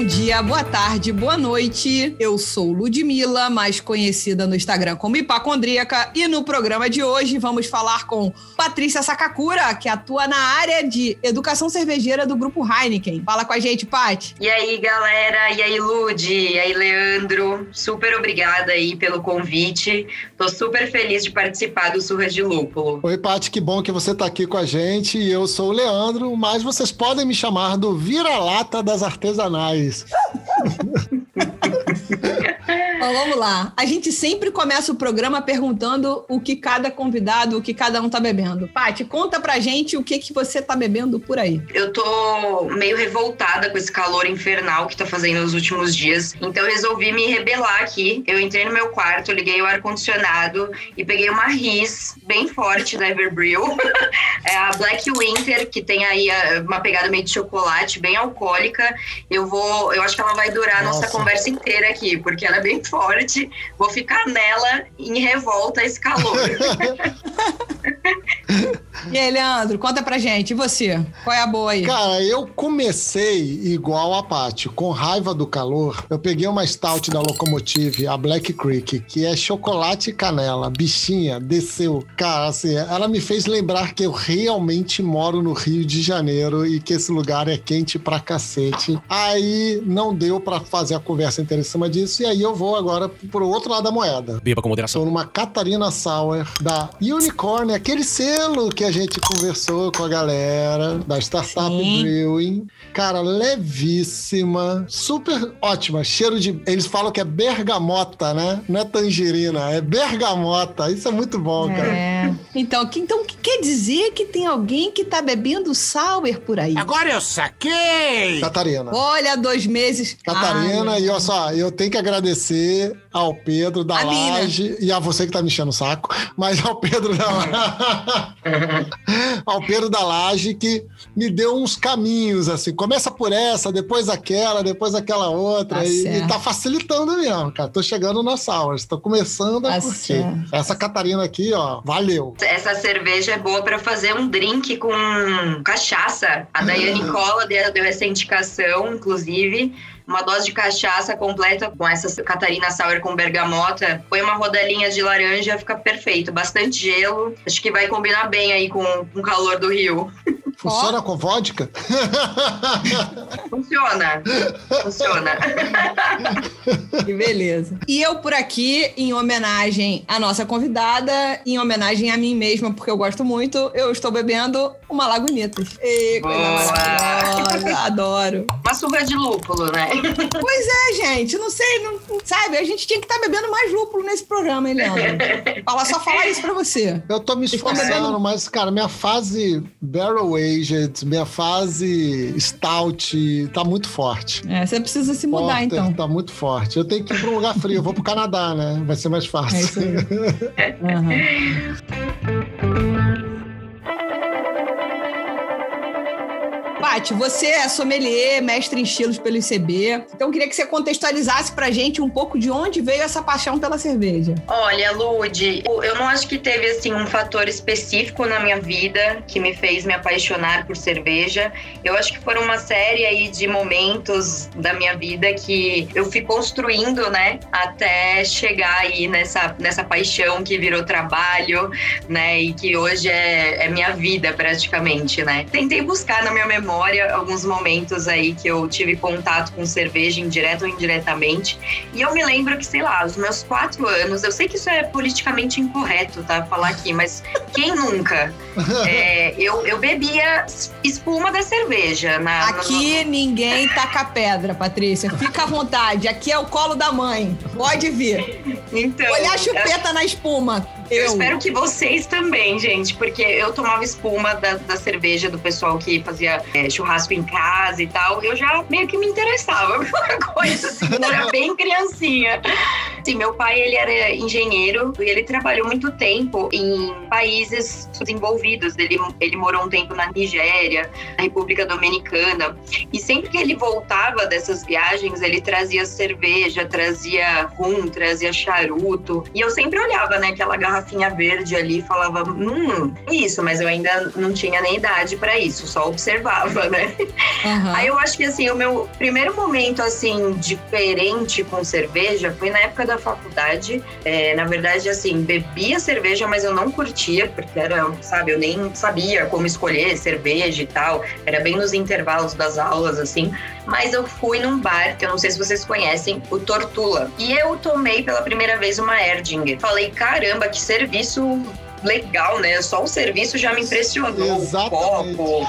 Bom dia, boa tarde, boa noite. Eu sou Ludmilla, mais conhecida no Instagram como Hipacondríaca, e no programa de hoje vamos falar com Patrícia Sakakura, que atua na área de educação cervejeira do grupo Heineken. Fala com a gente, Pat. E aí, galera? E aí, Lud? E aí, Leandro? Super obrigada aí pelo convite. Tô super feliz de participar do Surra de Lúpulo. Oi, Paty, que bom que você tá aqui com a gente. Eu sou o Leandro, mas vocês podem me chamar chamar do vira-lata das artesanais isso. Bom, vamos lá. A gente sempre começa o programa perguntando o que cada convidado, o que cada um tá bebendo. Paty, conta pra gente o que, que você tá bebendo por aí. Eu tô meio revoltada com esse calor infernal que tá fazendo nos últimos dias. Então eu resolvi me rebelar aqui. Eu entrei no meu quarto, liguei o ar-condicionado e peguei uma Riz bem forte da Everbrew. é a Black Winter, que tem aí uma pegada meio de chocolate, bem alcoólica. Eu vou. Eu acho que ela vai durar a nossa conversa inteira aqui, porque ela é bem forte, vou ficar nela em revolta a esse calor. e aí, Leandro, conta pra gente, e você? Qual é a boa aí? Cara, eu comecei igual a Paty, com raiva do calor. Eu peguei uma stout da Locomotive, a Black Creek, que é chocolate e canela. Bichinha, desceu. Cara, assim, ela me fez lembrar que eu realmente moro no Rio de Janeiro e que esse lugar é quente pra cacete. Aí não deu para fazer a conversa inteira em cima disso, e aí eu vou agora pro outro lado da moeda. Beba com moderação. Tô numa Catarina Sour da Unicorn, aquele selo que a gente conversou com a galera da Startup Sim. Brewing. Cara, levíssima, super ótima. Cheiro de. Eles falam que é bergamota, né? Não é tangerina, é bergamota. Isso é muito bom, cara. É. Então, que, então quer dizer que tem alguém que tá bebendo sour por aí? Agora eu saquei! Catarina. Olha, dois meses. Catarina, Ai, e olha só, eu tenho que agradecer ao Pedro da a Laje mina. e a você que tá me enchendo o saco, mas ao Pedro da ao Pedro da Laje que me deu uns caminhos assim. Começa por essa, depois aquela, depois aquela outra tá e, e, tá facilitando mesmo, cara. Tô chegando nas aulas, tô começando a tá curtir. Certo. Essa Catarina aqui, ó, valeu. Essa cerveja é boa para fazer um drink com cachaça. A Daiane Cola deu essa indicação, inclusive uma dose de cachaça completa com essa Catarina Sour com bergamota. Põe uma rodelinha de laranja, fica perfeito. Bastante gelo. Acho que vai combinar bem aí com, com o calor do Rio. Funciona oh. com vodka? Funciona. Funciona. Que beleza. E eu por aqui, em homenagem à nossa convidada, em homenagem a mim mesma, porque eu gosto muito, eu estou bebendo uma Lagunitas. Ei, coisa maravilhosa. Adoro. Uma surra de lúpulo, né? Pois é, gente. Não sei, não, sabe? A gente tinha que estar tá bebendo mais lúpulo nesse programa, hein, Leandro? Fala, só falar isso pra você. Eu tô me esforçando, mas, cara, minha fase Barrel Aged, minha fase Stout tá muito forte. É, você precisa se mudar, Porter então. Tá muito forte. Eu tenho que ir pra um lugar frio. Eu vou pro Canadá, né? Vai ser mais fácil. É isso aí. uhum. Paty, você é sommelier, mestre em estilos pelo ICB. Então, eu queria que você contextualizasse pra gente um pouco de onde veio essa paixão pela cerveja. Olha, Lude, eu não acho que teve, assim, um fator específico na minha vida que me fez me apaixonar por cerveja. Eu acho que foram uma série aí de momentos da minha vida que eu fui construindo, né, até chegar aí nessa, nessa paixão que virou trabalho, né, e que hoje é, é minha vida praticamente, né. Tentei buscar na minha memória memória alguns momentos aí que eu tive contato com cerveja, indireto ou indiretamente. E eu me lembro que, sei lá, os meus quatro anos, eu sei que isso é politicamente incorreto, tá? Falar aqui, mas quem nunca? É, eu, eu bebia espuma da cerveja. Na, aqui no... ninguém taca pedra, Patrícia. Fica à vontade. Aqui é o colo da mãe. Pode vir. Então, Olhar a chupeta eu... na espuma. Eu. eu. espero que vocês também, gente, porque eu tomava espuma da, da cerveja do pessoal que fazia é, churrasco em casa e tal. Eu já meio que me interessava pela coisa, assim, era bem criancinha. Assim, meu pai, ele era engenheiro e ele trabalhou muito tempo em países desenvolvidos. Ele, ele morou um tempo na Nigéria, na República Dominicana. E sempre que ele voltava dessas viagens, ele trazia cerveja, trazia rum, trazia charuto. E eu sempre olhava, né, aquela garrafinha verde ali e falava, hum, isso, mas eu ainda não tinha nem idade para isso, só observava, né? Uhum. Aí eu acho que, assim, o meu primeiro momento, assim, diferente com cerveja foi na época da faculdade. É, na verdade, assim, bebia cerveja, mas eu não curtia, porque era, sabe, eu nem sabia como escolher cerveja e tal. Era bem nos intervalos das aulas, assim. Mas eu fui num bar, que eu não sei se vocês conhecem, o Tortula. E eu tomei pela primeira vez uma Erdinger. Falei, caramba, que serviço legal, né? Só o serviço já me impressionou. Exatamente. O copo,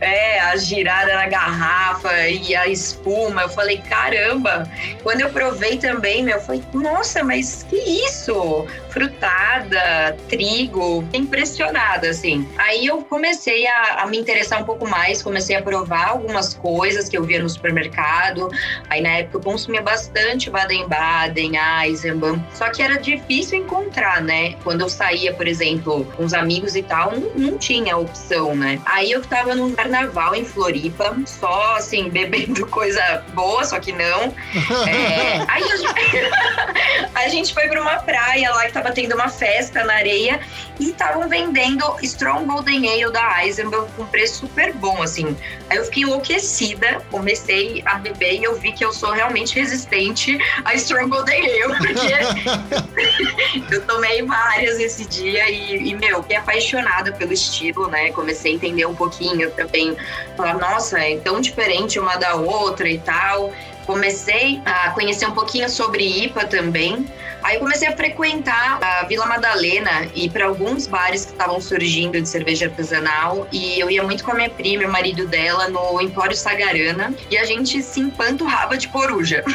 é, a girada na garrafa e a espuma. Eu falei, caramba. Quando eu provei também, meu, eu falei, nossa, mas que isso? Frutada, trigo, impressionada, assim. Aí eu comecei a, a me interessar um pouco mais, comecei a provar algumas coisas que eu via no supermercado. Aí na época eu consumia bastante Baden-Baden, Eisenbahn. Só que era difícil encontrar, né? Quando eu saía, por exemplo, exemplo, com os amigos e tal, não, não tinha opção, né? Aí eu tava num carnaval em Floripa, só assim, bebendo coisa boa, só que não. É, aí a gente, a gente foi pra uma praia lá que tava tendo uma festa na areia e estavam vendendo Strong Golden Ale da Eisenbahn com preço super bom, assim. Aí eu fiquei enlouquecida, comecei a beber e eu vi que eu sou realmente resistente a Strong Golden Ale, porque eu tomei várias esse dia e e, meu, fiquei apaixonada pelo estilo, né? Comecei a entender um pouquinho também, falar, nossa, é tão diferente uma da outra e tal. Comecei a conhecer um pouquinho sobre IPA também. Aí comecei a frequentar a Vila Madalena e para alguns bares que estavam surgindo de cerveja artesanal. E eu ia muito com a minha prima e o marido dela no Empório Sagarana e a gente se empanturrava de coruja.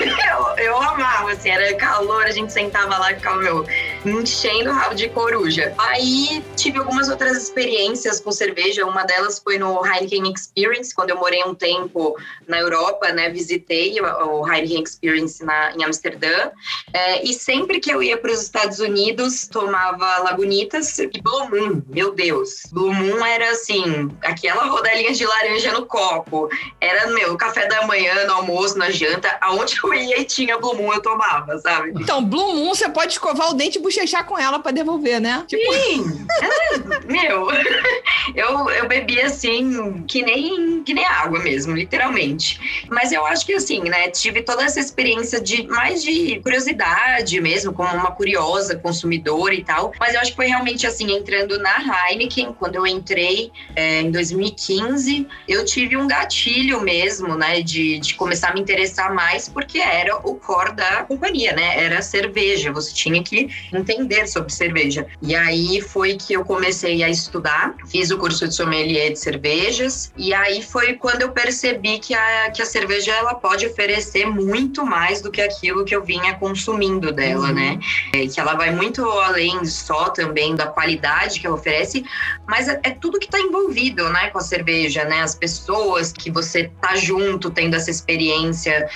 eu, eu amava, assim, era calor, a gente sentava lá e ficava, meu, enchendo o rabo de coruja. Aí tive algumas outras experiências com cerveja, uma delas foi no Heineken Experience, quando eu morei um tempo na Europa, né, visitei o Heineken Experience na, em Amsterdã, é, e sempre que eu ia para os Estados Unidos, tomava Lagunitas e Blue Moon, meu Deus. Blue Moon era, assim, aquela rodelinha de laranja no copo, era, meu, café da manhã, no almoço, na janta, aonde eu ia e tinha Blue Moon, eu tomava, sabe? Então, Blue Moon, você pode escovar o dente e bochechar com ela para devolver, né? Tipo... Sim! É, meu, eu, eu bebia, assim, que nem, que nem água mesmo, literalmente. Mas eu acho que, assim, né, tive toda essa experiência de mais de curiosidade mesmo, como uma curiosa consumidora e tal. Mas eu acho que foi realmente assim, entrando na Heineken, quando eu entrei é, em 2015, eu tive um gatilho mesmo, né, de, de começar a me interessar mais, porque era o core da companhia, né? Era cerveja, você tinha que entender sobre cerveja. E aí foi que eu comecei a estudar, fiz o curso de sommelier de cervejas, e aí foi quando eu percebi que a, que a cerveja ela pode oferecer muito mais do que aquilo que eu vinha consumindo dela, uhum. né? É, que ela vai muito além só também da qualidade que ela oferece, mas é, é tudo que está envolvido, né, com a cerveja, né? As pessoas que você tá junto tendo essa experiência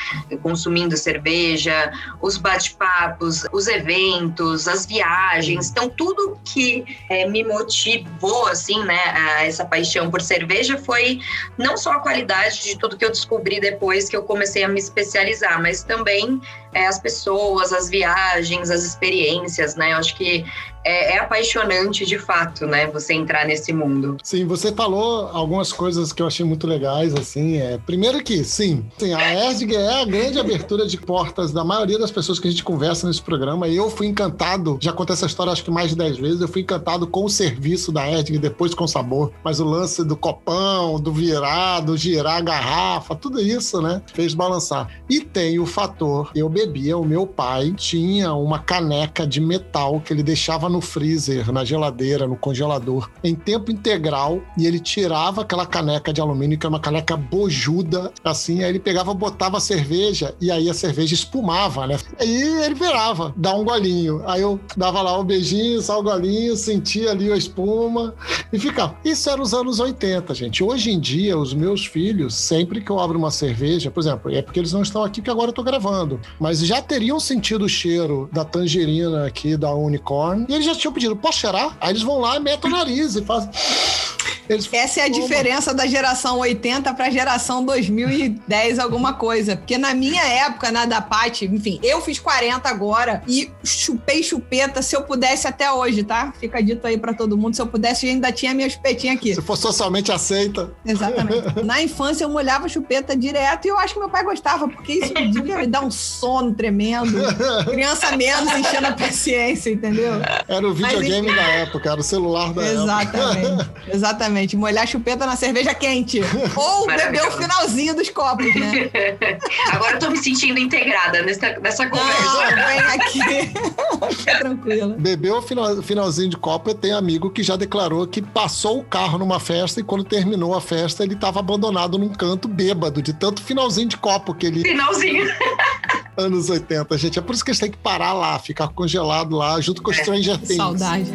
consumindo cerveja, os bate-papos, os eventos, as viagens, então tudo que é, me motivou assim, né, a essa paixão por cerveja foi não só a qualidade de tudo que eu descobri depois que eu comecei a me especializar, mas também é, as pessoas, as viagens, as experiências, né? Eu acho que é, é, apaixonante de fato, né? Você entrar nesse mundo. Sim, você falou algumas coisas que eu achei muito legais, assim. É, primeiro que, sim, sim a ERDG é a grande abertura de portas da maioria das pessoas que a gente conversa nesse programa. Eu fui encantado, já contei essa história acho que mais de 10 vezes, eu fui encantado com o serviço da ERDG, depois com o sabor. Mas o lance do copão, do virar, do girar a garrafa, tudo isso, né? Fez balançar. E tem o fator, eu bebia, o meu pai tinha uma caneca de metal que ele deixava no freezer, na geladeira, no congelador, em tempo integral, e ele tirava aquela caneca de alumínio, que é uma caneca bojuda, assim, aí ele pegava, botava a cerveja, e aí a cerveja espumava, né? Aí ele virava, dá um golinho. Aí eu. Dava lá um beijinho, só o golinho, sentia ali a espuma e ficava. Isso era os anos 80, gente. Hoje em dia, os meus filhos, sempre que eu abro uma cerveja, por exemplo, é porque eles não estão aqui, porque agora eu tô gravando, mas já teriam sentido o cheiro da tangerina aqui da Unicorn e eles já tinham pedido, posso cheirar? Aí eles vão lá, metem o nariz e fazem. Eles Essa é a diferença da geração 80 para a geração 2010, alguma coisa. Porque na minha época, na da Paty, enfim, eu fiz 40 agora e chupei chupeta se eu pudesse até hoje, tá? Fica dito aí para todo mundo. Se eu pudesse, eu ainda tinha minha chupetinha aqui. Se for socialmente aceita. Exatamente. na infância, eu molhava chupeta direto e eu acho que meu pai gostava, porque isso devia me dar um sono tremendo. Criança menos enchendo a paciência, entendeu? Era o videogame Mas, da época, era o celular da Exatamente. época. Exatamente. Exatamente exatamente. Molhar a chupeta na cerveja quente. Ou beber o finalzinho dos copos, né? Agora eu tô me sentindo integrada nessa, nessa conversa. Não, vem aqui. Fica tranquila. Beber o final, finalzinho de copo, eu tenho amigo que já declarou que passou o carro numa festa e quando terminou a festa ele estava abandonado num canto bêbado, de tanto finalzinho de copo que ele. Finalzinho. Anos 80, gente. É por isso que a gente tem que parar lá, ficar congelado lá, junto com é. Stranger Things. Saudade.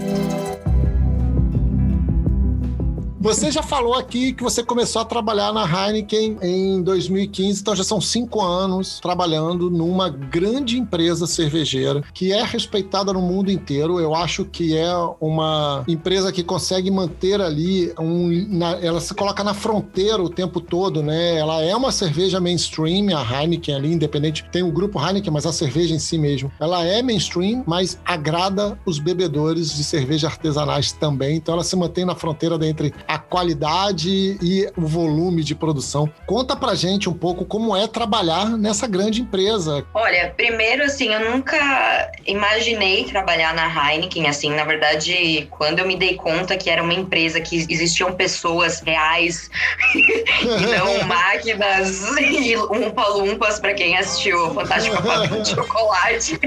Você já falou aqui que você começou a trabalhar na Heineken em 2015, então já são cinco anos trabalhando numa grande empresa cervejeira que é respeitada no mundo inteiro. Eu acho que é uma empresa que consegue manter ali um. Na, ela se coloca na fronteira o tempo todo, né? Ela é uma cerveja mainstream, a Heineken ali, independente. Tem o grupo Heineken, mas a cerveja em si mesmo. Ela é mainstream, mas agrada os bebedores de cerveja artesanais também. Então ela se mantém na fronteira entre a a qualidade e o volume de produção. Conta pra gente um pouco como é trabalhar nessa grande empresa. Olha, primeiro assim, eu nunca imaginei trabalhar na Heineken, assim, na verdade, quando eu me dei conta que era uma empresa que existiam pessoas reais e não máquinas e umpa-lumpas para quem assistiu Fantástico Fábrica de Chocolate,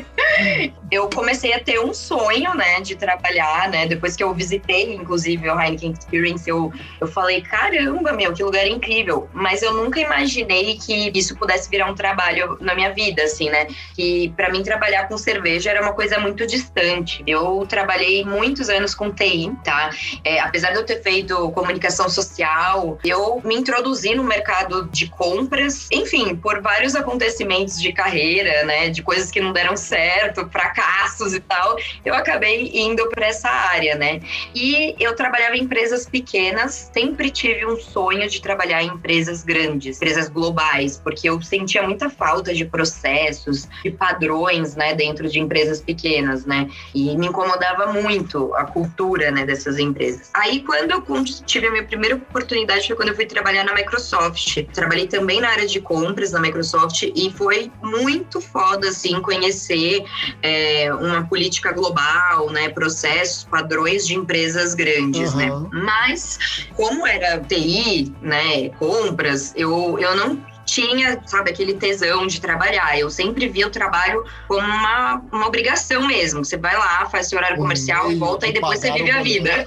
eu comecei a ter um sonho, né, de trabalhar, né, depois que eu visitei, inclusive, o Heineken Experience, eu eu, eu falei, caramba, meu, que lugar incrível. Mas eu nunca imaginei que isso pudesse virar um trabalho na minha vida, assim, né? Que para mim trabalhar com cerveja era uma coisa muito distante. Eu trabalhei muitos anos com TI, tá? É, apesar de eu ter feito comunicação social, eu me introduzi no mercado de compras, enfim, por vários acontecimentos de carreira, né? De coisas que não deram certo, fracassos e tal, eu acabei indo para essa área, né? E eu trabalhava em empresas pequenas pequenas, sempre tive um sonho de trabalhar em empresas grandes, empresas globais, porque eu sentia muita falta de processos, de padrões, né, dentro de empresas pequenas, né? E me incomodava muito a cultura, né, dessas empresas. Aí, quando eu tive a minha primeira oportunidade foi quando eu fui trabalhar na Microsoft. Trabalhei também na área de compras na Microsoft e foi muito foda, assim, conhecer é, uma política global, né, processos, padrões de empresas grandes, uhum. né? Mas como era TI, né, compras, eu, eu não tinha, sabe, aquele tesão de trabalhar. Eu sempre via o trabalho como uma, uma obrigação mesmo. Você vai lá, faz seu horário comercial, volta e depois você vive a vida.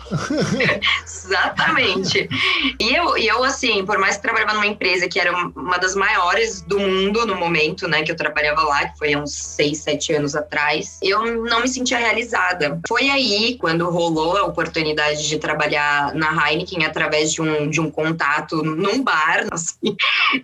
Exatamente. E eu, e eu, assim, por mais que trabalhava numa empresa que era uma das maiores do mundo no momento, né, que eu trabalhava lá, que foi há uns seis, sete anos atrás, eu não me sentia realizada. Foi aí, quando rolou a oportunidade de trabalhar na Heineken através de um, de um contato num bar, assim,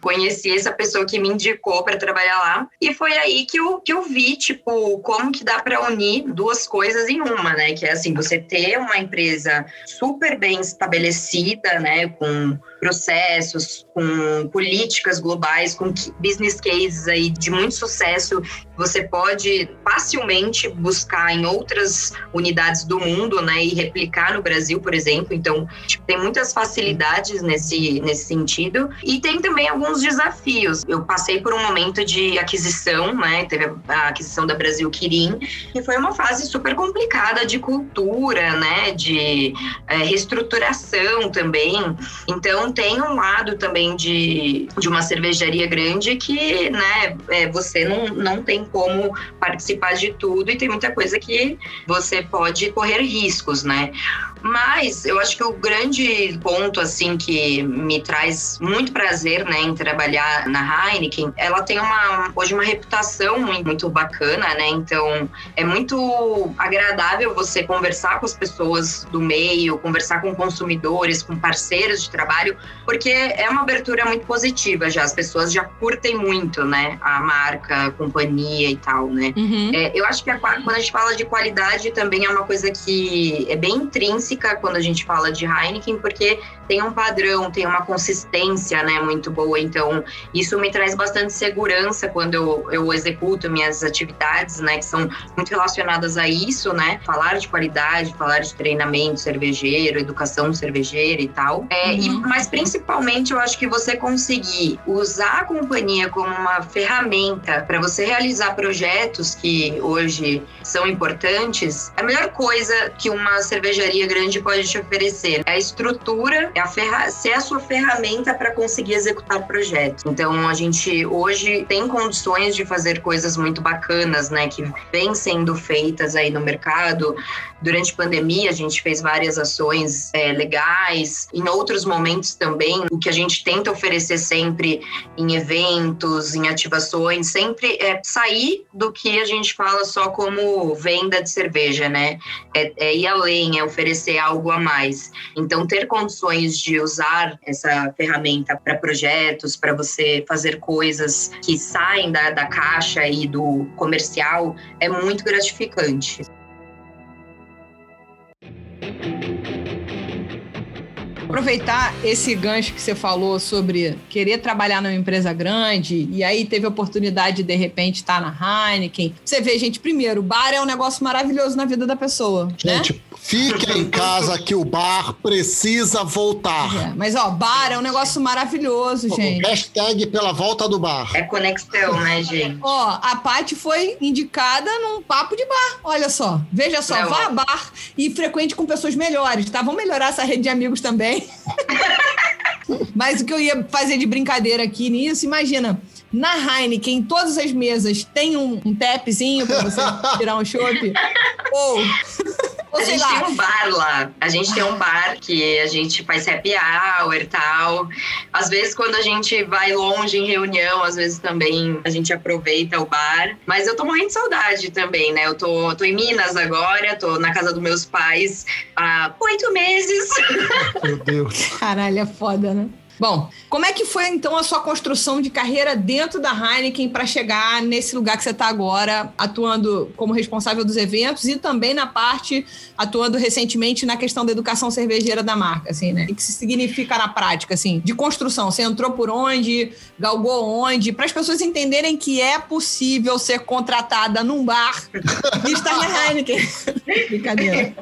conheci conheci essa pessoa que me indicou para trabalhar lá. E foi aí que eu, que eu vi, tipo, como que dá para unir duas coisas em uma, né? Que é assim, você ter uma empresa super bem estabelecida, né? Com processos, com políticas globais, com business cases aí de muito sucesso, você pode facilmente buscar em outras unidades do mundo, né, e replicar no Brasil, por exemplo. Então, tipo, tem muitas facilidades nesse, nesse sentido. E tem também alguns desafios. Eu passei por um momento de aquisição, né, teve a aquisição da Brasil Quirim, que foi uma fase super complicada de cultura, né, de é, reestruturação também. Então, tem um lado também de, de uma cervejaria grande que, né, é, você não, não tem como participar de tudo e tem muita coisa que você pode correr riscos, né? Mas eu acho que o grande ponto, assim, que me traz muito prazer, né, em trabalhar na Heineken, ela tem uma, hoje uma reputação muito bacana, né? Então, é muito agradável você conversar com as pessoas do meio, conversar com consumidores, com parceiros de trabalho, porque é uma abertura muito positiva já. As pessoas já curtem muito, né? A marca, a companhia e tal, né? Uhum. É, eu acho que a, quando a gente fala de qualidade também é uma coisa que é bem intrínseca quando a gente fala de Heineken, porque tem um padrão, tem uma consistência, né, muito boa. Então, isso me traz bastante segurança quando eu, eu executo minhas atividades, né, que são muito relacionadas a isso, né, falar de qualidade, falar de treinamento cervejeiro, educação cervejeira e tal. É, uhum. e, mas, principalmente, eu acho que você conseguir usar a companhia como uma ferramenta para você realizar projetos que hoje são importantes, a melhor coisa que uma cervejaria grande pode te oferecer é a estrutura é a sua ferramenta para conseguir executar projetos. Então, a gente hoje tem condições de fazer coisas muito bacanas, né, que vêm sendo feitas aí no mercado. Durante a pandemia, a gente fez várias ações é, legais. Em outros momentos também, o que a gente tenta oferecer sempre em eventos, em ativações, sempre é sair do que a gente fala só como venda de cerveja, né? É, é ir além, é oferecer algo a mais. Então, ter condições de usar essa ferramenta para projetos, para você fazer coisas que saem da, da caixa e do comercial, é muito gratificante. Aproveitar esse gancho que você falou sobre querer trabalhar numa empresa grande e aí teve a oportunidade de, de repente, estar na Heineken. Você vê, gente, primeiro, bar é um negócio maravilhoso na vida da pessoa. Né? Gente, né? Fique em casa que o bar precisa voltar. É, mas, ó, bar é um negócio maravilhoso, gente. Hashtag pela volta do bar. É conexão, né, gente? Ó, a Paty foi indicada num papo de bar. Olha só. Veja só, Não, vá a bar e frequente com pessoas melhores, tá? Vamos melhorar essa rede de amigos também. Mas o que eu ia fazer de brincadeira aqui nisso, imagina, na Heineken, todas as mesas tem um, um tapzinho para você tirar um chopp? Ou a gente lá. tem um bar lá. A gente tem um bar que a gente faz happy hour e tal. Às vezes, quando a gente vai longe em reunião, às vezes também a gente aproveita o bar. Mas eu tô morrendo de saudade também, né? Eu tô, tô em Minas agora, tô na casa dos meus pais há oito meses. Meu Deus. Caralho, é foda, né? Bom, como é que foi então a sua construção de carreira dentro da Heineken para chegar nesse lugar que você está agora, atuando como responsável dos eventos e também na parte atuando recentemente na questão da educação cervejeira da marca, assim, né? O que isso significa na prática, assim, de construção? Você entrou por onde, galgou onde, para as pessoas entenderem que é possível ser contratada num bar e estar na Heineken. Brincadeira.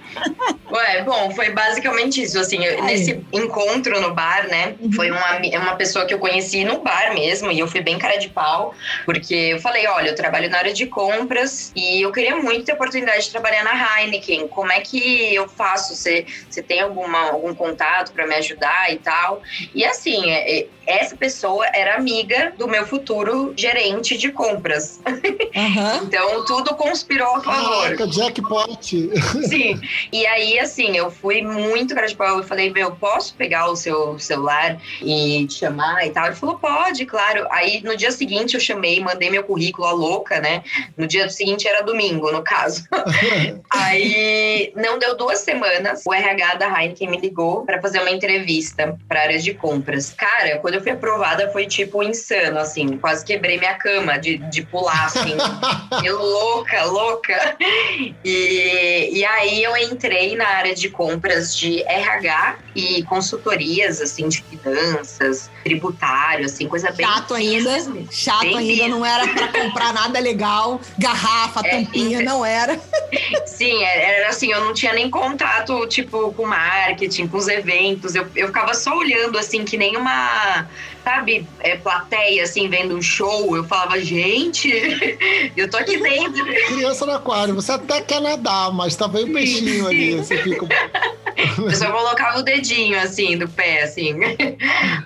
Ué, bom, foi basicamente isso, assim, nesse encontro no bar, né? Foi foi uma, uma pessoa que eu conheci no bar mesmo, e eu fui bem cara de pau, porque eu falei: olha, eu trabalho na área de compras e eu queria muito ter a oportunidade de trabalhar na Heineken. Como é que eu faço? Você, você tem alguma, algum contato para me ajudar e tal? E assim, é, é, essa pessoa era amiga do meu futuro gerente de compras. Uhum. então tudo conspirou a favor. Caraca, jackpot! Sim. E aí, assim, eu fui muito cara de pau. Eu falei: meu, posso pegar o seu celular e te chamar e tal. Ele falou, pode, claro. Aí no dia seguinte eu chamei, mandei meu currículo a louca, né? No dia seguinte era domingo, no caso. Aí não deu duas semanas, o RH da Heineken me ligou para fazer uma entrevista para áreas de compras. Cara, quando eu fui aprovada foi tipo insano, assim, quase quebrei minha cama de, de pular, assim. e louca, louca. E, e aí eu entrei na área de compras de RH e consultorias, assim, de finanças tributário, assim, coisa bem. Chato ainda. Chato bem ainda, não era para comprar nada legal, garrafa, é, tampinha, não era. Sim, é, era assim, eu não tinha nem contato, tipo, com marketing, com os eventos. Eu, eu ficava só olhando, assim, que nem uma sabe, é, plateia, assim, vendo um show, eu falava, gente, eu tô aqui dentro. Criança no aquário, você até quer nadar, mas tá bem o peixinho ali, você fica... Eu só colocava o dedinho, assim, do pé, assim.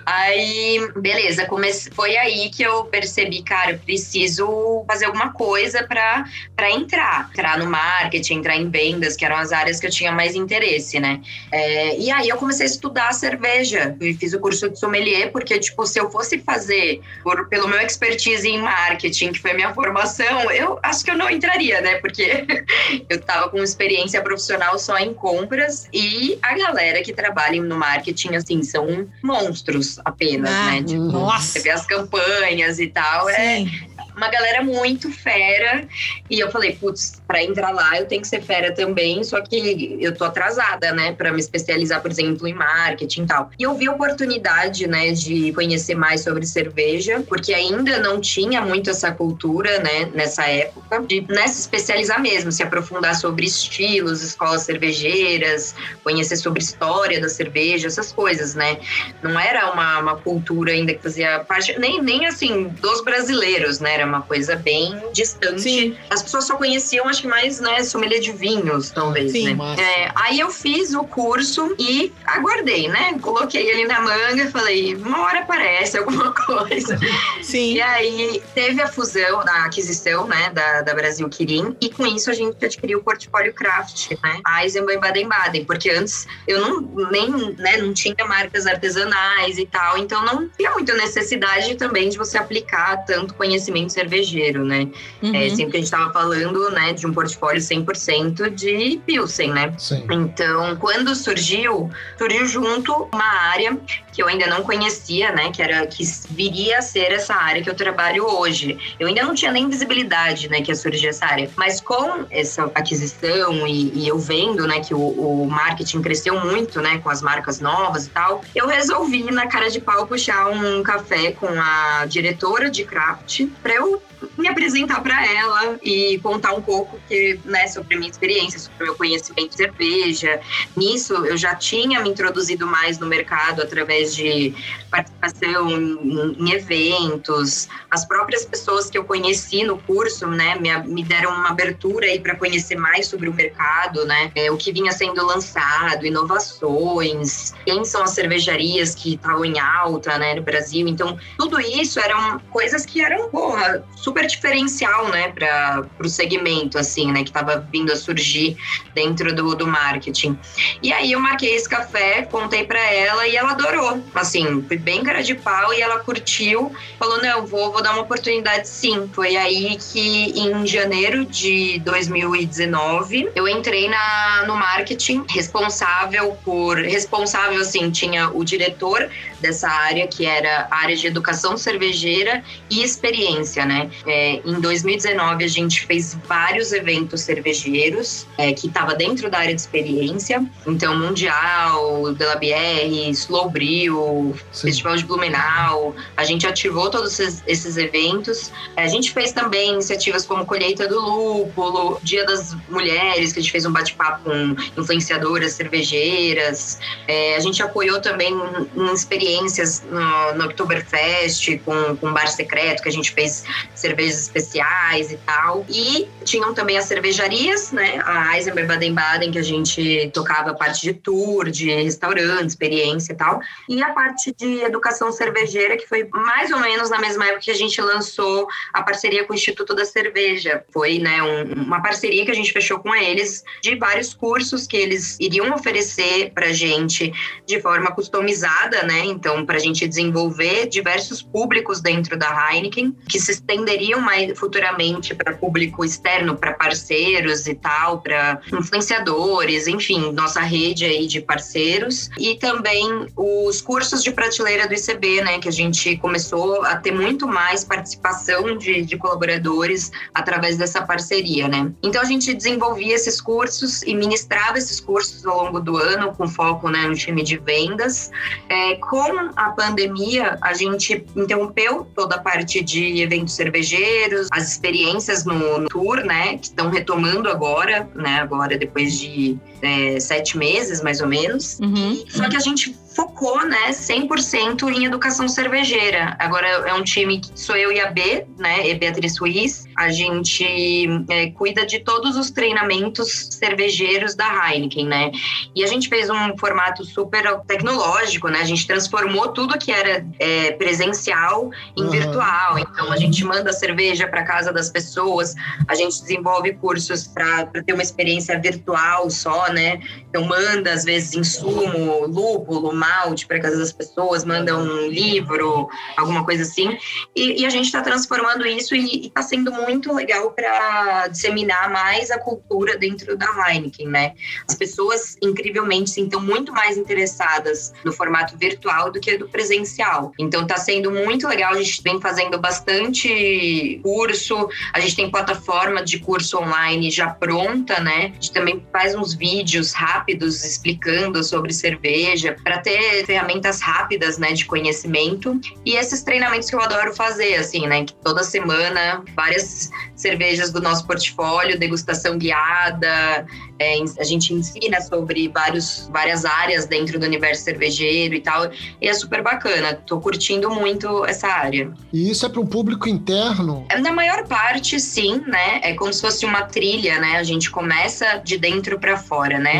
Aí, beleza, comece... foi aí que eu percebi, cara, eu preciso fazer alguma coisa para entrar. Entrar no marketing, entrar em vendas, que eram as áreas que eu tinha mais interesse, né? É... e aí eu comecei a estudar cerveja. Eu fiz o curso de sommelier, porque, tipo, se eu fosse fazer por, pelo meu expertise em marketing, que foi a minha formação, eu acho que eu não entraria, né? Porque eu tava com experiência profissional só em compras e a galera que trabalha no marketing, assim, são monstros apenas, ah, né? Tipo, nossa! Você vê as campanhas e tal, é Sim. é uma galera muito fera. E eu falei, putz, para entrar lá eu tenho que ser fera também, só que eu tô atrasada, né, para me especializar, por exemplo, em marketing e tal. E eu vi a oportunidade, né, de conhecer mais sobre cerveja, porque ainda não tinha muito essa cultura, né, nessa época, de né, se especializar mesmo, se aprofundar sobre estilos, escolas cervejeiras, conhecer sobre história da cerveja, essas coisas, né? Não era uma, uma cultura ainda que fazia parte, nem, nem assim, dos brasileiros, né? Era uma coisa bem distante. Sim. As pessoas só conheciam, acho que mais, né, sommelier de vinhos, talvez, Sim, né? É, aí eu fiz o curso e aguardei, né? Coloquei ele na manga e falei, uma hora aparece alguma coisa. Sim. E aí teve a fusão, a aquisição, né, da, da Brasil Kirin, e com isso a gente adquiriu o portfólio Craft, né? Eisenbahn e Baden-Baden, porque antes eu não, nem, né, não tinha marcas artesanais e tal, então não tinha muita necessidade também de você aplicar tanto conhecimento cervejeiro, né? Uhum. É, sempre que a gente estava falando, né, de um portfólio 100% de Pilsen, né? Sim. Então, quando surgiu, surgiu junto uma área que eu ainda não conhecia, né, que era que viria a ser essa área que eu trabalho hoje. Eu ainda não tinha nem visibilidade, né, que ia surgir essa área. Mas com essa aquisição e, e eu vendo, né, que o, o, marketing cresceu muito, né, com as marcas novas e tal, eu resolvi na cara de pau puxar um café com a diretora de craft para eu me apresentar para ela e contar um pouco que, né, sobre a minha experiência, sobre o meu conhecimento de cerveja. Nisso, eu já tinha me introduzido mais no mercado através de participação em, em eventos. As próprias pessoas que eu conheci no curso, né, me, me deram uma abertura aí para conhecer mais sobre o mercado, né, é, o que vinha sendo lançado, inovações, quem são as cervejarias que estavam em alta, né, no Brasil. Então, tudo isso eram coisas que eram, porra, super diferencial, né, para o segmento, assim, né, que estava vindo a surgir dentro do, do marketing. E aí eu marquei esse café, contei para ela e ela adorou. Assim, fui bem cara de pau e ela curtiu, falou: não, vou, vou dar uma oportunidade sim. Foi aí que em janeiro de 2019 eu entrei na, no marketing responsável por. Responsável, assim, tinha o diretor dessa área, que era a área de educação cervejeira e experiência, né? É, em 2019, a gente fez vários eventos cervejeiros é, que estava dentro da área de experiência. Então, Mundial, Dela BR, Slow Brew, Sim. Festival de Blumenau. A gente ativou todos esses, esses eventos. A gente fez também iniciativas como Colheita do Lúpulo, Dia das Mulheres, que a gente fez um bate-papo com influenciadoras cervejeiras. É, a gente apoiou também em experiências no, no Oktoberfest, com, com Bar Secreto, que a gente fez cervejas especiais e tal. E tinham também as cervejarias, né? A Eisenberg Baden-Baden, que a gente tocava a parte de tour, de restaurante, experiência e tal. E a parte de educação cervejeira, que foi mais ou menos na mesma época que a gente lançou a parceria com o Instituto da Cerveja. Foi, né, um, uma parceria que a gente fechou com eles de vários cursos que eles iriam oferecer pra gente de forma customizada, né? Então, pra gente desenvolver diversos públicos dentro da Heineken, que se estenderiam mais futuramente para público externo, para parceiros e tal, para influenciadores, enfim, nossa rede aí de parceiros. E também os cursos de prateleira do ICB, né, que a gente começou a ter muito mais participação de, de colaboradores através dessa parceria, né. Então a gente desenvolvia esses cursos e ministrava esses cursos ao longo do ano com foco, né, no time de vendas. É, com a pandemia, a gente interrompeu toda a parte de eventos cervejeiros, as experiências no, no tour, né, que estão retomando agora, né, agora depois de é, sete meses, mais ou menos. Uhum. Só que a gente focou, né, 100% em educação cervejeira. Agora é um time que sou eu e a B, né, e Beatriz Ruiz. A gente é, cuida de todos os treinamentos cervejeiros da Heineken, né? E a gente fez um formato super tecnológico, né? A gente transformou tudo que era é, presencial em uhum. virtual. Então a gente manda cerveja para casa das pessoas, a gente desenvolve cursos para ter uma experiência virtual só, né? Então manda às vezes insumo, lúpulo, malte para casa das pessoas, manda um livro, alguma coisa assim. E, e a gente está transformando isso e está sendo muito legal para disseminar mais a cultura dentro da Heineken, né? As pessoas, incrivelmente, sim, estão muito mais interessadas no formato virtual do que do presencial. Então está sendo muito legal, a gente vem fazendo bastante curso, a gente tem plataforma de curso online já pronta, né? A gente também faz uns vídeos rápidos explicando sobre cerveja, para ter ferramentas rápidas, né, de conhecimento. E esses treinamentos que eu adoro fazer, assim, né, que toda semana várias cervejas do nosso portfólio, degustação guiada, é, a gente ensina sobre vários, várias áreas dentro do universo cervejeiro e tal, e é super bacana. Tô curtindo muito essa área. E isso é para um público interno? É, na maior parte, sim, né? É como se fosse uma trilha, né? A gente começa de dentro para fora, né?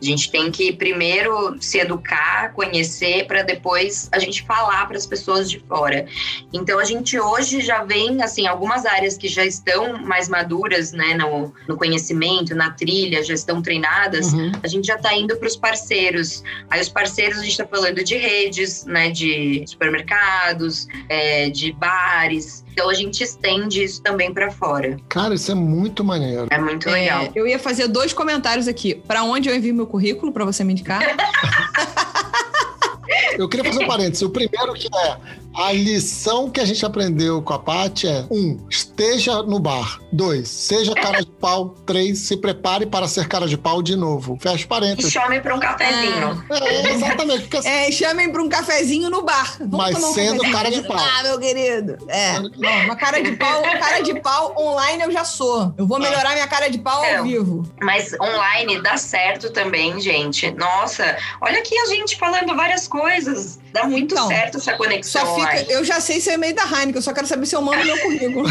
A gente tem que primeiro se educar, conhecer, para depois a gente falar para as pessoas de fora. Então a gente hoje já vem, assim, algumas áreas que já estão mais maduras, né, no, no conhecimento, na trilha, já estão treinadas, uhum. a gente já está indo para os parceiros. Aí os parceiros a gente está falando de redes, né, de supermercados, é, de bares. Então a gente estende isso também para fora. Cara, isso é muito maneiro. É muito é, legal. Eu ia fazer dois comentários aqui. Para onde eu envio meu currículo para você me indicar? eu queria fazer um parênteses. O primeiro que é a lição que a gente aprendeu com a Paty é: um, esteja no bar. Dois, seja cara de pau. Três, se prepare para ser cara de pau de novo. Fecha parênteses. E chamem para um cafezinho. É, é exatamente. Porque... É, chamem para um cafezinho no bar. Vamos Mas um sendo cara de pau. Ah, meu querido. É. Não, uma cara de pau, cara de pau online eu já sou. Eu vou melhorar minha cara de pau ao vivo. Mas online dá certo também, gente. Nossa, olha aqui a gente falando várias coisas. Dá muito então, certo essa conexão fica, eu já sei se é meio da Heineken, eu só quero saber se eu mando meu currículo.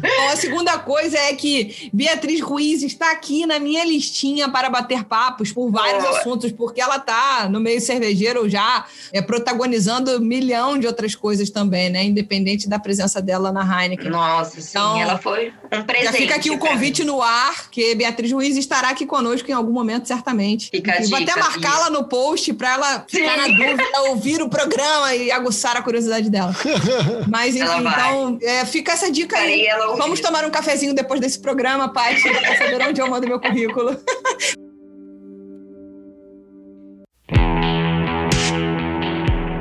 Bom, a segunda coisa é que Beatriz Ruiz está aqui na minha listinha para bater papos por vários Boa. assuntos, porque ela está no meio cervejeiro já é, protagonizando um milhão de outras coisas também, né? Independente da presença dela na Heineken. Nossa, sim, então, ela foi um presente. Já fica aqui o convite no ar, que Beatriz Ruiz estará aqui conosco em algum momento, certamente. Fica e vou até marcá-la no post para ela ficar sim. na dúvida, ouvir o programa e aguçar a curiosidade dela. Mas, enfim, então, é, fica essa dica aí. Vamos tomar um cafezinho depois desse programa, Paty, para saber onde eu mando meu currículo.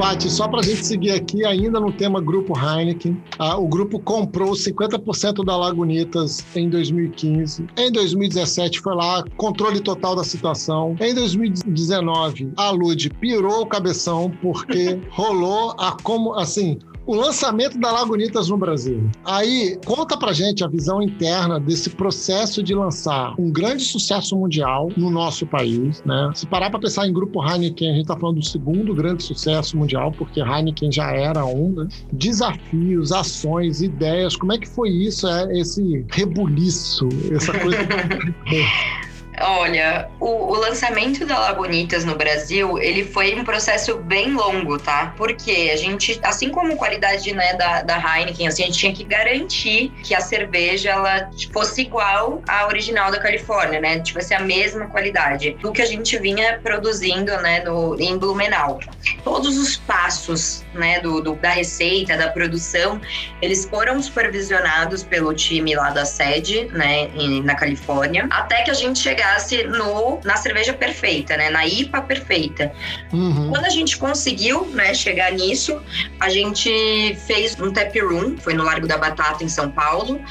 Paty, só para a gente seguir aqui, ainda no tema Grupo Heineken, ah, o grupo comprou 50% da Lagunitas em 2015. Em 2017 foi lá, controle total da situação. Em 2019, a Lud pirou o cabeção porque rolou a como assim, o lançamento da Lagunitas no Brasil. Aí, conta pra gente a visão interna desse processo de lançar um grande sucesso mundial no nosso país, né? Se parar para pensar em grupo Heineken, a gente tá falando do segundo grande sucesso mundial, porque Heineken já era um, né? Desafios, ações, ideias, como é que foi isso, é, esse rebuliço, essa coisa... Olha, o, o, lançamento da Lagunitas no Brasil, ele foi um processo bem longo, tá? Porque a gente, assim como a qualidade né, da, da Heineken, assim, a gente tinha que garantir que a cerveja ela fosse igual à original da Califórnia, né? Tivesse a mesma qualidade do que a gente vinha produzindo, né, no, em Blumenau. Todos os passos, né, do, do da receita, da produção, eles foram supervisionados pelo time lá da sede, né, em, na Califórnia, até que a gente chegasse chegasse no, na cerveja perfeita, né? Na IPA perfeita. Uhum. Quando a gente conseguiu, né, chegar nisso, a gente fez um tap room, foi no Largo da Batata, em São Paulo,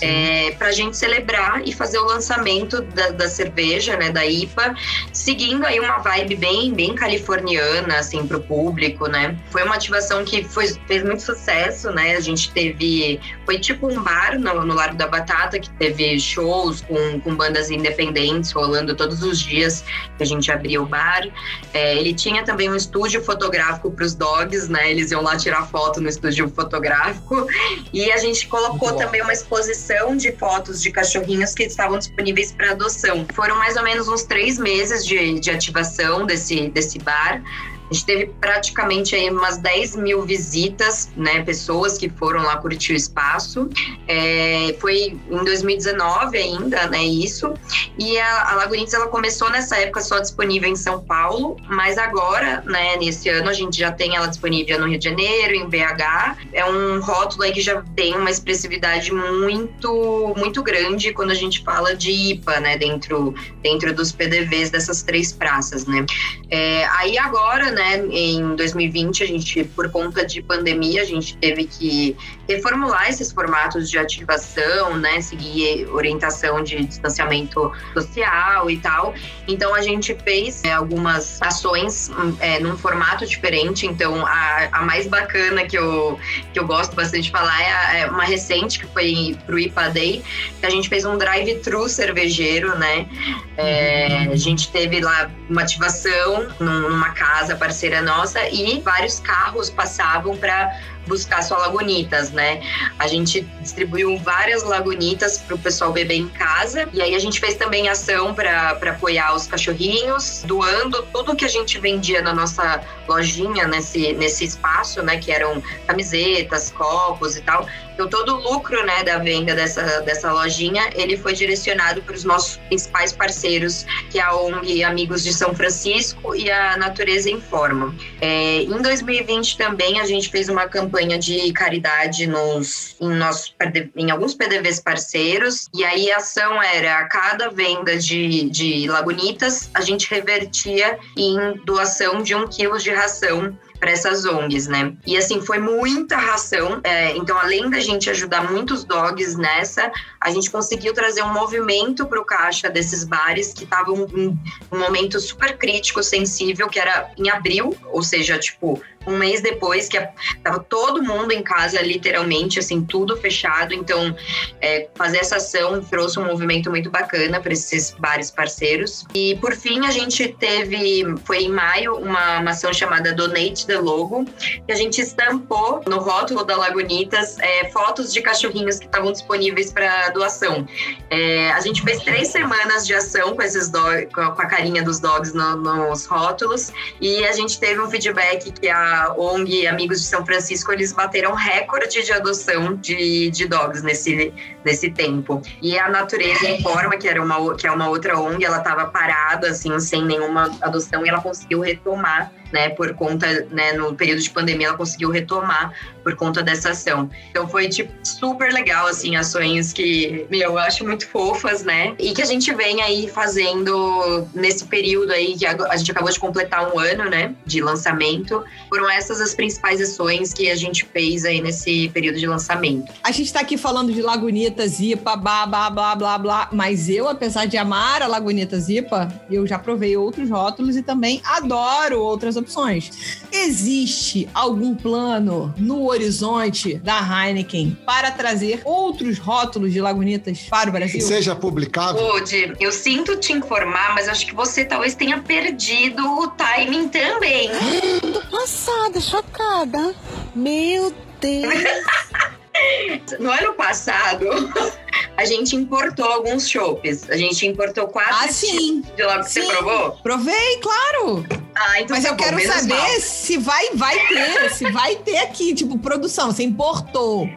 é, para a gente celebrar e fazer o lançamento da, da, cerveja, né, da IPA, seguindo aí uma vibe bem, bem californiana, assim, para o público, né? Foi uma, ativação que foi, fez muito sucesso, né? A gente teve. Foi tipo um bar no, no Largo da Batata, que teve shows com, com bandas independentes rolando todos os dias que a gente abria o bar. É, ele tinha também um estúdio fotográfico para os dogs, né? Eles iam lá tirar foto no estúdio fotográfico. E a gente colocou também uma exposição de fotos de cachorrinhos que estavam disponíveis para adoção. Foram mais ou menos uns três meses de, de ativação desse, desse bar. A gente teve praticamente aí umas 10 mil visitas, né? Pessoas que foram lá curtir o espaço. É, foi em 2019 ainda, né? Isso. E a, a Lagunitas, ela começou nessa época só disponível em São Paulo, mas agora, né? Nesse ano a gente já tem ela disponível no Rio de Janeiro, em BH. É um rótulo aí que já tem uma expressividade muito, muito grande quando a gente fala de IPA, né? Dentro, dentro dos PDVs dessas três praças, né? É, aí agora, né, em 2020, a gente, por conta de pandemia, a gente teve que reformular esses formatos de ativação, né, seguir orientação de distanciamento social e tal. Então, a gente fez é, algumas ações é, num formato diferente. Então, a, a, mais bacana que eu, que eu gosto bastante de falar é, a, é uma recente que foi pro IPA Day, que a gente fez um drive-thru cervejeiro, né? É, a gente teve lá uma ativação numa casa parceira nossa e vários carros passavam para buscar só lagunitas, né? A gente distribuiu várias lagunitas para o pessoal beber em casa e aí a gente fez também ação para apoiar os cachorrinhos, doando tudo que a gente vendia na nossa lojinha nesse, nesse espaço, né? Que eram camisetas, copos e tal. Então todo o lucro, né, da venda dessa, dessa lojinha, ele foi direcionado para os nossos principais parceiros, que é a ONG Amigos de São Francisco e a Natureza Informa. É, em 2020 também a gente fez uma campanha campanha de caridade nos, em, nossos, em alguns PDVs parceiros. E aí a ação era a cada venda de, de lagunitas, a gente revertia em doação de um quilo de ração para essas ONGs, né? E assim, foi muita ração. É, então, além da gente ajudar muitos dogs nessa, a gente conseguiu trazer um movimento para o caixa desses bares que estavam em um momento super crítico, sensível, que era em abril, ou seja, tipo, um mês depois, que estava todo mundo em casa, literalmente, assim, tudo fechado. Então, é, fazer essa ação trouxe um movimento muito bacana para esses bares parceiros. E, por fim, a gente teve, foi em maio, uma, uma ação chamada Donate the Logo, que a gente estampou no rótulo da Lagunitas é, fotos de cachorrinhos que estavam disponíveis para doação. É, a gente fez três semanas de ação com esses com a carinha dos dogs no, nos rótulos, e a gente teve um feedback que a ONG Amigos de São Francisco, eles bateram recorde de adoção de, de dogs nesse, nesse tempo. E a Natureza Informa, que, era uma, que é uma outra ONG, ela estava parada, assim, sem nenhuma adoção, e ela conseguiu retomar né, por conta, né, no período de pandemia ela conseguiu retomar por conta dessa ação. Então foi tipo super legal assim, ações que, meu, eu acho muito fofas, né? E que a gente vem aí fazendo nesse período aí que a gente acabou de completar um ano, né, de lançamento. Foram essas as principais ações que a gente fez aí nesse período de lançamento. A gente tá aqui falando de Lagunita Zipa, blá, blá, blá, blá, blá, mas eu, apesar de amar a Lagunita Zipa, eu já provei outros rótulos e também adoro outras opções. Existe algum plano no horizonte da Heineken para trazer outros rótulos de Lagunitas para o Brasil? Que seja publicado? Woody, eu sinto te informar, mas acho que você talvez tenha perdido o timing também. Tô passada, chocada. Meu Deus. No ano passado, a gente importou alguns chopes. A gente importou quatro ah, sim. de logo que você provou? Provei, claro. Ah, então Mas tá eu bom, quero saber mal. se vai, vai ter, se vai ter aqui, tipo, produção. Você importou.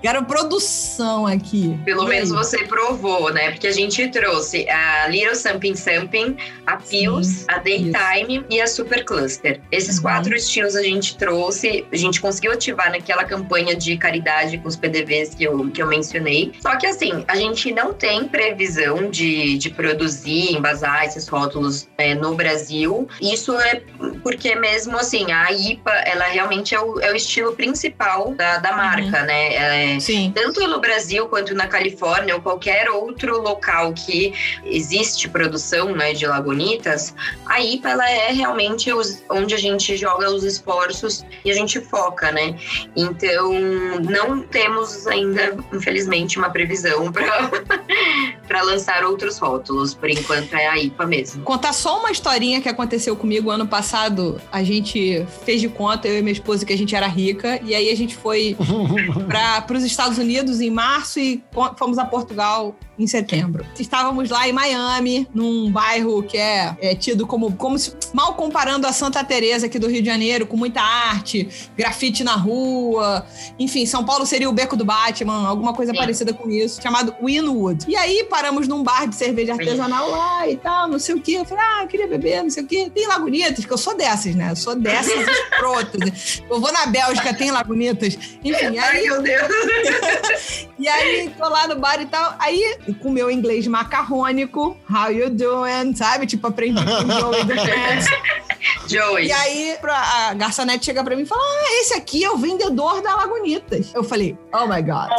Quero produção aqui. Pelo E menos aí? você provou, né? Porque a gente trouxe a Little Something Something, a Pills, a Daytime e a Super Cluster. Esses Uhum. quatro estilos a gente trouxe, a gente conseguiu ativar naquela campanha de caridade com os PDVs que eu, que eu mencionei. Só que assim, a gente não tem previsão de, de produzir, embasar esses rótulos é, no Brasil. Isso é porque mesmo assim, a IPA, ela realmente é o, é o estilo principal da, da marca, Uhum. né? É, Sim. tanto no Brasil quanto na Califórnia ou qualquer outro local que existe produção né, de lagunitas, a IPA ela é realmente os- onde a gente joga os esforços e a gente foca, né? Então, não temos ainda, infelizmente, uma previsão para lançar outros rótulos. Por enquanto é a IPA mesmo. Contar só uma historinha que aconteceu comigo ano passado. A gente fez de conta, eu e minha esposa, que a gente era rica. E aí a gente foi para os Estados Unidos em março e fomos a Portugal em setembro. Estávamos lá em Miami, num bairro que é, é tido como, como se, mal comparando a Santa Teresa aqui do Rio de Janeiro, com muita arte, grafite na rua. Enfim, São Paulo seria o beco do Batman, alguma coisa Sim. parecida com isso, chamado Winwood. E aí paramos num bar de cerveja artesanal lá e tal, não sei o quê. Eu falei, ah, eu queria beber, não sei o quê. Tem Lagunitas, que eu sou dessas, né? Eu sou dessas escrotas. Eu vou na Bélgica, tem Lagunitas. Enfim, Ai, aí meu Deus! e aí, tô lá no bar e tal. Aí, com o meu inglês macarrônico, how you doing? Sabe? Tipo, aprendi com o Joey do Friends. Joey. E aí, a garçonete chega pra mim e fala: Ah, esse aqui é o vendedor da Lagunitas. Eu falei, oh my God.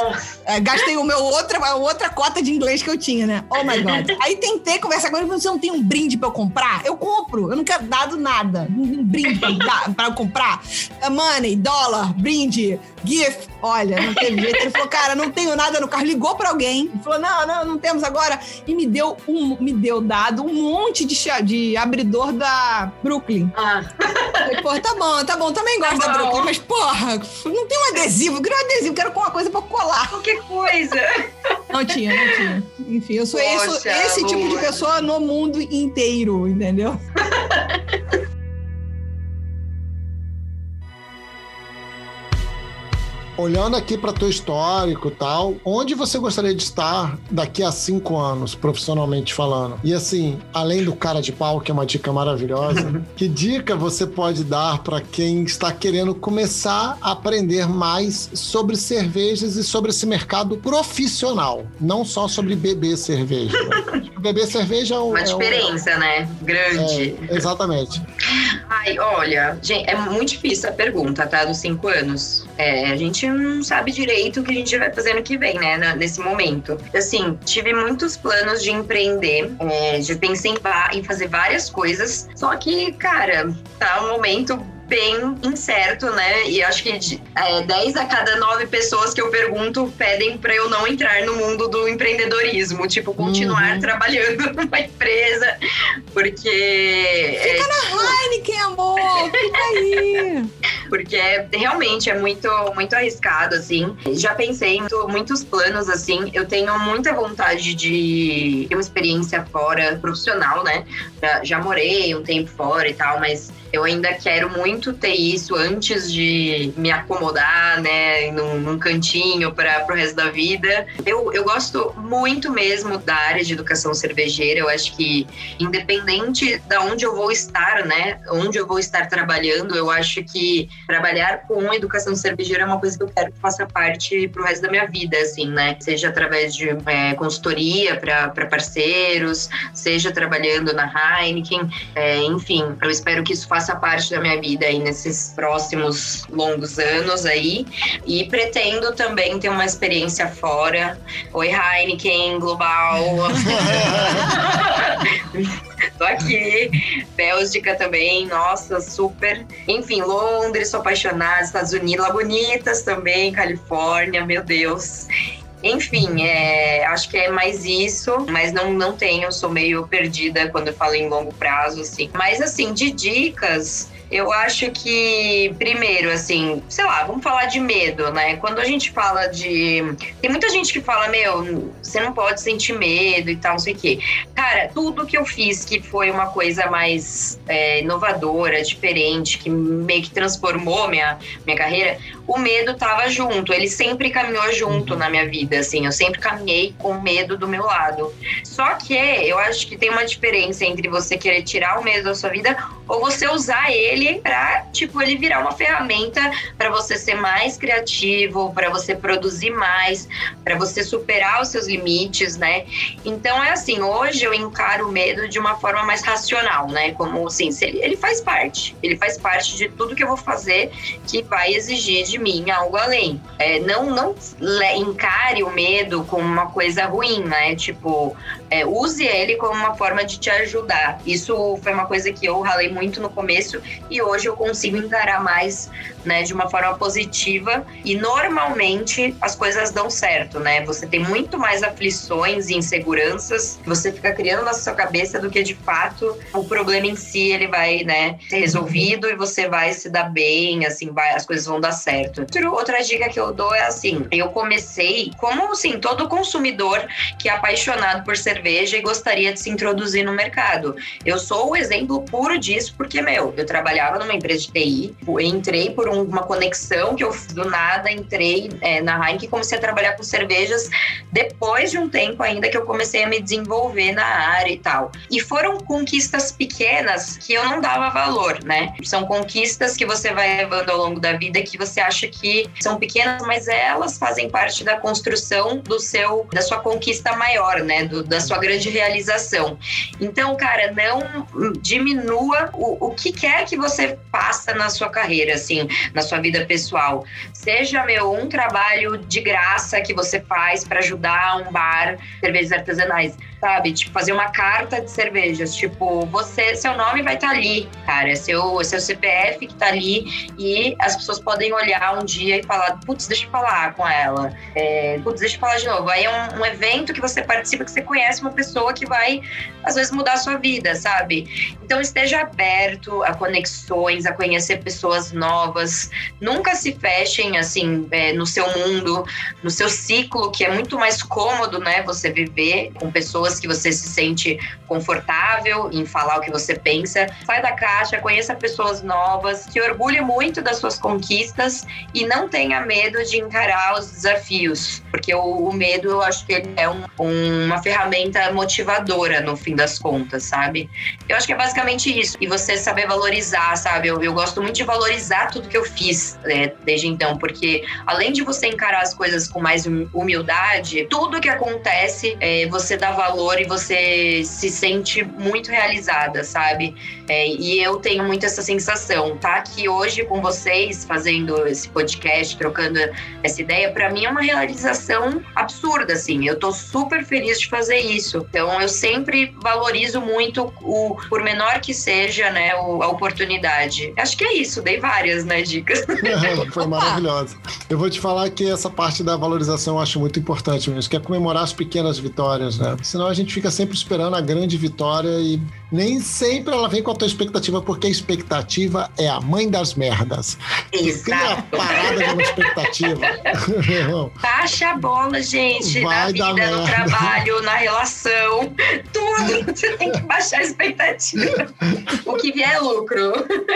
É, gastei o meu outra, a outra cota de inglês que eu tinha, né? Oh my God. Aí tentei conversar com ele, você não tem um brinde pra eu comprar? Eu compro. Eu não quero dado nada. Um brinde pra, pra eu comprar. É Money, dólar, brinde, gift. Olha, não teve jeito. Ele falou, cara, não tenho nada no carro. Ligou pra alguém. Falou, não, não, não temos agora. E me deu um, me deu dado um monte de, de abridor da Brooklyn. Ah, Falei, Pô, tá bom, tá bom. Também gosto Tá da. Brooklyn, mas porra, não tem um adesivo. Eu queria um adesivo, quero uma coisa pra colar. qualquer coisa. Não tinha, não tinha. Enfim, eu sou Poxa, isso- esse tipo de pessoa no mundo inteiro, entendeu? Olhando aqui para teu histórico e tal, onde você gostaria de estar daqui a cinco anos, profissionalmente falando? E assim, além do cara de pau, que é uma dica maravilhosa, que dica você pode dar para quem está querendo começar a aprender mais sobre cervejas e sobre esse mercado profissional, não só sobre beber cerveja. beber cerveja é um, Uma é um- diferença, né? Grande. é, exatamente. Ai, olha, gente, é muito difícil a pergunta, tá? Dos cinco anos. É, a gente não sabe direito o que a gente vai fazer no que vem, né? Nesse momento. Assim, tive muitos planos de empreender, é, já pensei em, em fazer várias coisas, só que, cara, tá um momento bem incerto, né? E acho que de, é, 10 a cada 9 pessoas que eu pergunto pedem pra eu não entrar no mundo do empreendedorismo, tipo, continuar Uhum. trabalhando numa empresa, porque é, Heineken, amor, fica aí. porque é- realmente é muito, muito arriscado, assim. Já pensei em muito- muitos planos, assim. Eu tenho muita vontade de ter uma experiência fora, profissional, né? Já, já morei um tempo fora e tal, mas eu ainda quero muito ter isso antes de me acomodar, né? Num, num cantinho para o resto da vida. Eu, eu gosto muito mesmo da área de educação cervejeira. Eu acho que independente da onde eu vou estar, né? Onde eu vou estar trabalhando, eu acho que trabalhar com educação cervejeira é uma coisa que eu quero que faça parte pro resto da minha vida, assim, né? Seja através de é, consultoria para parceiros, seja trabalhando na Heineken, é, enfim, eu espero que isso faça parte da minha vida aí nesses próximos longos anos aí. E pretendo também ter uma experiência fora. Oi, Heineken, Global. Tô aqui. Bélgica também, nossa, super. Enfim, Londres, sou apaixonada, Estados Unidos, Lagunitas também, Califórnia, meu Deus. Enfim, é, acho que é mais isso, mas não, não tenho, sou meio perdida quando eu falo em longo prazo, assim. Mas, assim, de dicas, eu acho que, primeiro, assim, sei lá, vamos falar de medo, né? Quando a gente fala de. Tem muita gente que fala, meu, você não pode sentir medo e tal, não sei o quê. Cara, tudo que eu fiz que foi uma coisa mais é, inovadora, diferente, que meio que transformou minha, minha carreira, o medo tava junto. Ele sempre caminhou junto na minha vida, assim. Eu sempre caminhei com medo do meu lado. Só que eu acho que tem uma diferença entre você querer tirar o medo da sua vida ou você usar ele para tipo ele virar uma ferramenta para você ser mais criativo, para você produzir mais, para você superar os seus limites, né? Então é assim, hoje eu encaro o medo de uma forma mais racional, né? Como assim, ele, ele faz parte, ele faz parte de tudo que eu vou fazer que vai exigir de mim algo além. É, não não encare o medo como uma coisa ruim, né? Tipo, é, use ele como uma forma de te ajudar. Isso foi uma coisa que eu ralei muito no começo e hoje eu consigo encarar mais, né, de uma forma positiva. E normalmente as coisas dão certo, né? Você tem muito mais aflições e inseguranças que você fica criando na sua cabeça do que de fato o problema em si ele vai, né, ser resolvido e você vai se dar bem, assim, vai, as coisas vão dar certo. Outra dica que eu dou é assim, eu comecei como assim, todo consumidor que é apaixonado por cerveja e gostaria de se introduzir no mercado. Eu sou o exemplo puro disso, porque, meu, eu trabalhava numa empresa de TI, entrei por uma conexão que eu do nada entrei é, na Heineken e comecei a trabalhar com cervejas depois de um tempo ainda que eu comecei a me desenvolver na área e tal. E foram conquistas pequenas que eu não dava valor, né? São conquistas que você vai levando ao longo da vida que você acha que são pequenas, mas elas fazem parte da construção do seu da sua conquista maior, né? Do, da sua grande realização. Então, cara, não diminua o, o que quer que você faça na sua carreira, assim, na sua vida pessoal. Seja, meu, um trabalho de graça que você faz para ajudar um bar, cervejas artesanais sabe? Tipo, fazer uma carta de cervejas. Tipo, você, seu nome vai estar tá ali, cara. Seu, seu CPF que tá ali e as pessoas podem olhar um dia e falar, putz, deixa eu falar com ela. É, putz, deixa eu falar de novo. Aí é um, um, evento que você participa, que você conhece uma pessoa que vai, às vezes, mudar a sua vida, sabe? Então, esteja aberto a conexões, a conhecer pessoas novas. Nunca se fechem, assim, é, no seu mundo, no seu ciclo, que é muito mais cômodo, né? Você viver com pessoas pessoas que você se sente confortável em falar o que você pensa. Sai da caixa, conheça pessoas novas, se orgulhe muito das suas conquistas e não tenha medo de encarar os desafios, porque o, o medo eu acho que ele é um, um, uma ferramenta motivadora no fim das contas, sabe? Eu acho que é basicamente isso. E você saber valorizar, sabe? Eu, eu gosto muito de valorizar tudo que eu fiz né, desde então, porque além de você encarar as coisas com mais hum, humildade, tudo que acontece, é, você dá valor valor e você se sente muito realizada, sabe? É, e eu tenho muito essa sensação. Tá aqui hoje com vocês, fazendo esse podcast, trocando essa ideia, para mim é uma realização absurda, assim. Eu tô super feliz de fazer isso. Então, eu sempre valorizo muito o, por menor que seja, né, a oportunidade. Acho que é isso, dei várias, né, dicas. Foi maravilhosa. Eu vou te falar que essa parte da valorização eu acho muito importante mesmo, que é comemorar as pequenas vitórias, né? Senão senão a gente fica sempre esperando a grande vitória e nem sempre ela vem com a tua expectativa, porque a expectativa é a mãe das merdas. Exato. Cria a parada de uma expectativa. Baixa bola, gente, Vai na vida, no trabalho, na relação, tudo. Você tem que baixar a expectativa. o que vier é lucro.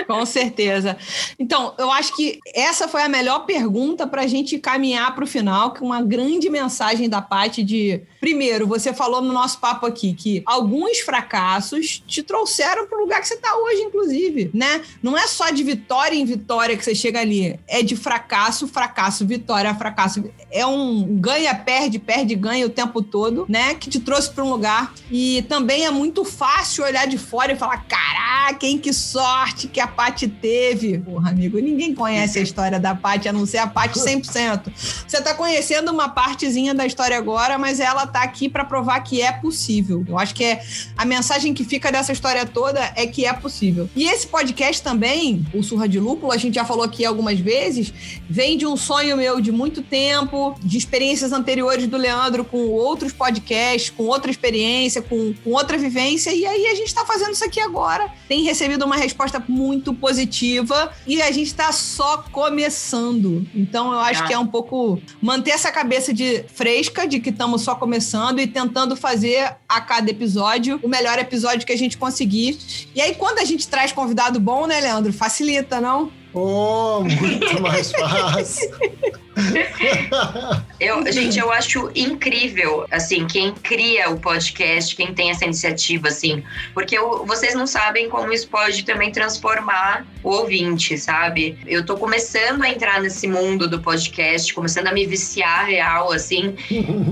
Com certeza. Então, eu acho que essa foi a melhor pergunta para a gente caminhar para o final, com uma grande mensagem da parte de. Primeiro, você falou no nosso papo aqui que alguns fracassos te trouxeram para o lugar que você está hoje, inclusive, né? Não é só de vitória em vitória que você chega ali, é de fracasso, fracasso, vitória, fracasso. É um ganha, perde, perde, ganha o tempo todo, né? Que te trouxe para um lugar. E também é muito fácil olhar de fora e falar: caraca, hein, que sorte que a Paty teve. Porra, amigo, ninguém conhece a história da Paty, a não ser a Paty 100%. Você está conhecendo uma partezinha da história agora, mas ela tá aqui para provar que é possível. Eu acho que é a mensagem que fica dessa história toda é que é possível. E esse podcast também, o Surra de Lúpulo, a gente já falou aqui algumas vezes, vem de um sonho meu de muito tempo, de experiências anteriores do Leandro com outros podcasts, com outra experiência, com, com outra vivência, e aí a gente está fazendo isso aqui agora. Tem recebido uma resposta muito positiva e a gente está só começando. Então eu acho ah. que é um pouco manter essa cabeça de fresca, de que estamos só começando e tentando fazer a cada episódio o melhor episódio que a gente conseguir. E aí, quando a gente traz convidado bom, né, Leandro? Facilita, não? Oh, muito mais fácil. eu, gente, eu acho incrível, assim, quem cria o podcast, quem tem essa iniciativa, assim, porque eu, vocês não sabem como isso pode também transformar o ouvinte, sabe? Eu tô começando a entrar nesse mundo do podcast, começando a me viciar real, assim,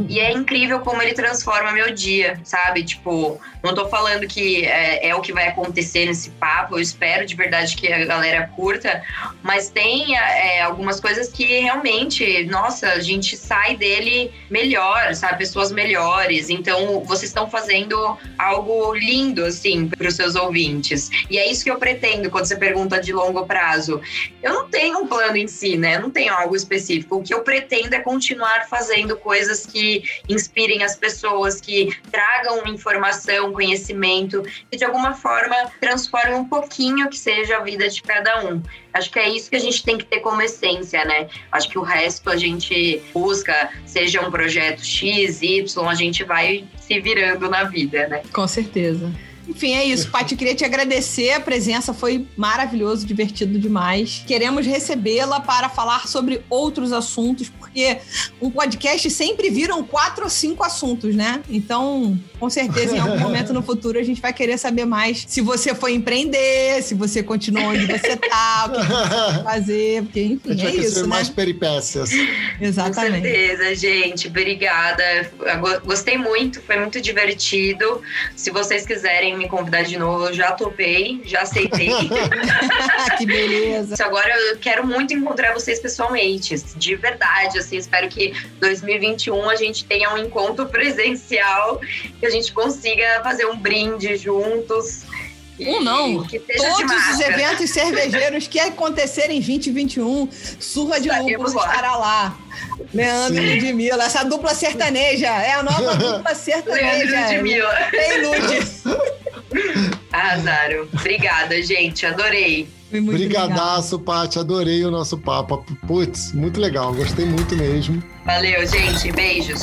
e é incrível como ele transforma meu dia, sabe? Tipo, não tô falando que é, é o que vai acontecer nesse papo, eu espero de verdade que a galera curta, mas tem é, algumas coisas que realmente, nossa, a gente sai dele melhor, sabe? Pessoas melhores. Então, vocês estão fazendo algo lindo, assim, para os seus ouvintes. E é isso que eu pretendo quando você pergunta de longo prazo. Eu não tenho um plano em si, né? Eu não tenho algo específico. O que eu pretendo é continuar fazendo coisas que inspirem as pessoas, que tragam informação, conhecimento, que de alguma forma transformem um pouquinho que seja a vida de cada um. Acho que é isso que a gente tem que ter como essência, né? Acho que o resto a gente busca, seja um projeto X, Y, a gente vai se virando na vida, né? Com certeza. Enfim, é isso, Paty. Eu queria te agradecer. A presença foi maravilhoso, divertido demais. Queremos recebê-la para falar sobre outros assuntos, porque um podcast sempre viram quatro ou cinco assuntos, né? Então, com certeza, em algum momento no futuro, a gente vai querer saber mais se você foi empreender, se você continuou onde você tá, o que você vai fazer, porque, enfim, A gente é vai isso, né? mais peripécias. Exatamente. Com certeza, gente. Obrigada. Gostei muito, foi muito divertido. Se vocês quiserem me convidar de novo, eu já topei, já aceitei. que beleza. Agora eu quero muito encontrar vocês pessoalmente, de verdade. Assim, espero que 2021 a gente tenha um encontro presencial, que a gente consiga fazer um brinde juntos. Um não. Todos os eventos cervejeiros que acontecerem em 2021, Surra de lá. estará lá. Leandro Sim. e Ludmilla, essa dupla sertaneja, é a nova dupla sertaneja. Leandro de Mila. Tem Lud. Arrasaram. Obrigada, gente. Adorei. Foi muito legal. Brigadaço, Paty. Adorei o nosso papo. Putz, muito legal. Gostei muito mesmo. Valeu, gente. Beijos.